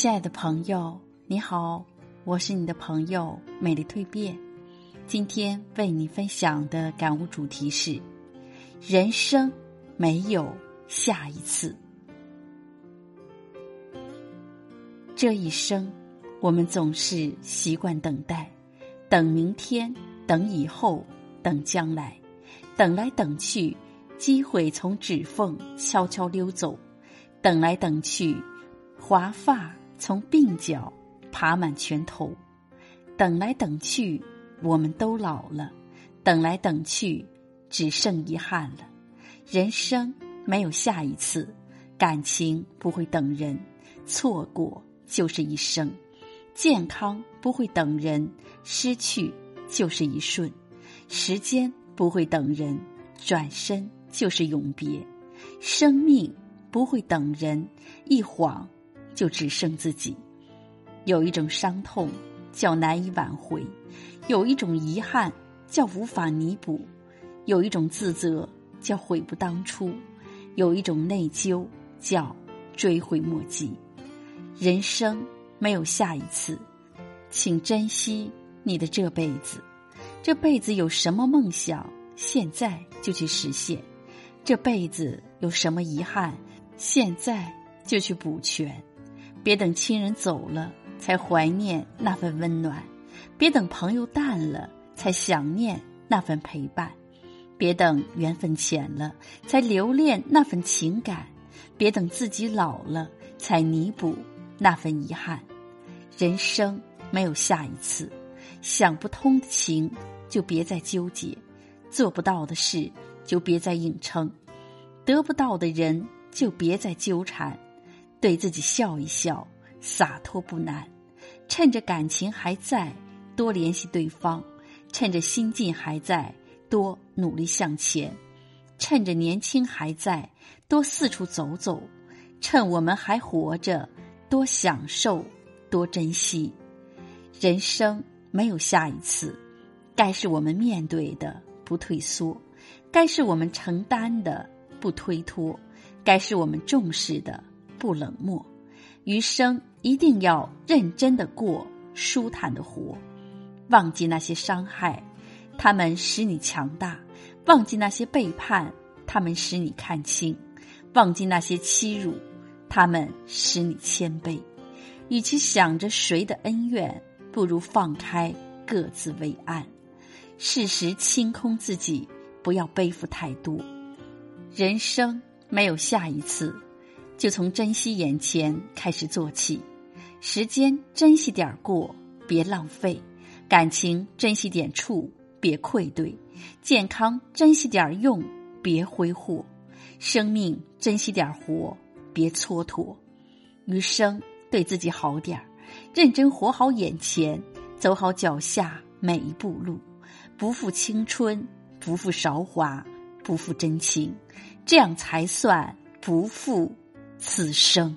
亲爱的朋友，你好，我是你的朋友美丽蜕变。今天为你分享的感悟主题是：人生没有下一次。这一生，我们总是习惯等待，等明天，等以后，等将来，等来等去，机会从指缝悄悄溜走，等来等去，华发。从鬓角爬满拳头，等来等去，我们都老了；等来等去，只剩遗憾了。人生没有下一次，感情不会等人，错过就是一生；健康不会等人，失去就是一瞬；时间不会等人，转身就是永别；生命不会等人，一晃。就只剩自己。有一种伤痛叫难以挽回，有一种遗憾叫无法弥补，有一种自责叫悔不当初，有一种内疚叫追悔莫及。人生没有下一次，请珍惜你的这辈子。这辈子有什么梦想，现在就去实现；这辈子有什么遗憾，现在就去补全。别等亲人走了才怀念那份温暖，别等朋友淡了才想念那份陪伴，别等缘分浅了才留恋那份情感，别等自己老了才弥补那份遗憾。人生没有下一次，想不通的情就别再纠结，做不到的事就别再硬撑，得不到的人就别再纠缠。对自己笑一笑，洒脱不难。趁着感情还在，多联系对方；趁着心境还在，多努力向前；趁着年轻还在，多四处走走；趁我们还活着，多享受，多珍惜。人生没有下一次，该是我们面对的，不退缩；该是我们承担的，不推脱；该是我们重视的。不冷漠，余生一定要认真的过，舒坦的活。忘记那些伤害，他们使你强大；忘记那些背叛，他们使你看清；忘记那些欺辱，他们使你谦卑。与其想着谁的恩怨，不如放开各自为安。适时清空自己，不要背负太多。人生没有下一次。就从珍惜眼前开始做起，时间珍惜点过，别浪费；感情珍惜点处，别愧对；健康珍惜点用，别挥霍；生命珍惜点活，别蹉跎。余生对自己好点儿，认真活好眼前，走好脚下每一步路，不负青春，不负韶华，不负真情，这样才算不负。此生。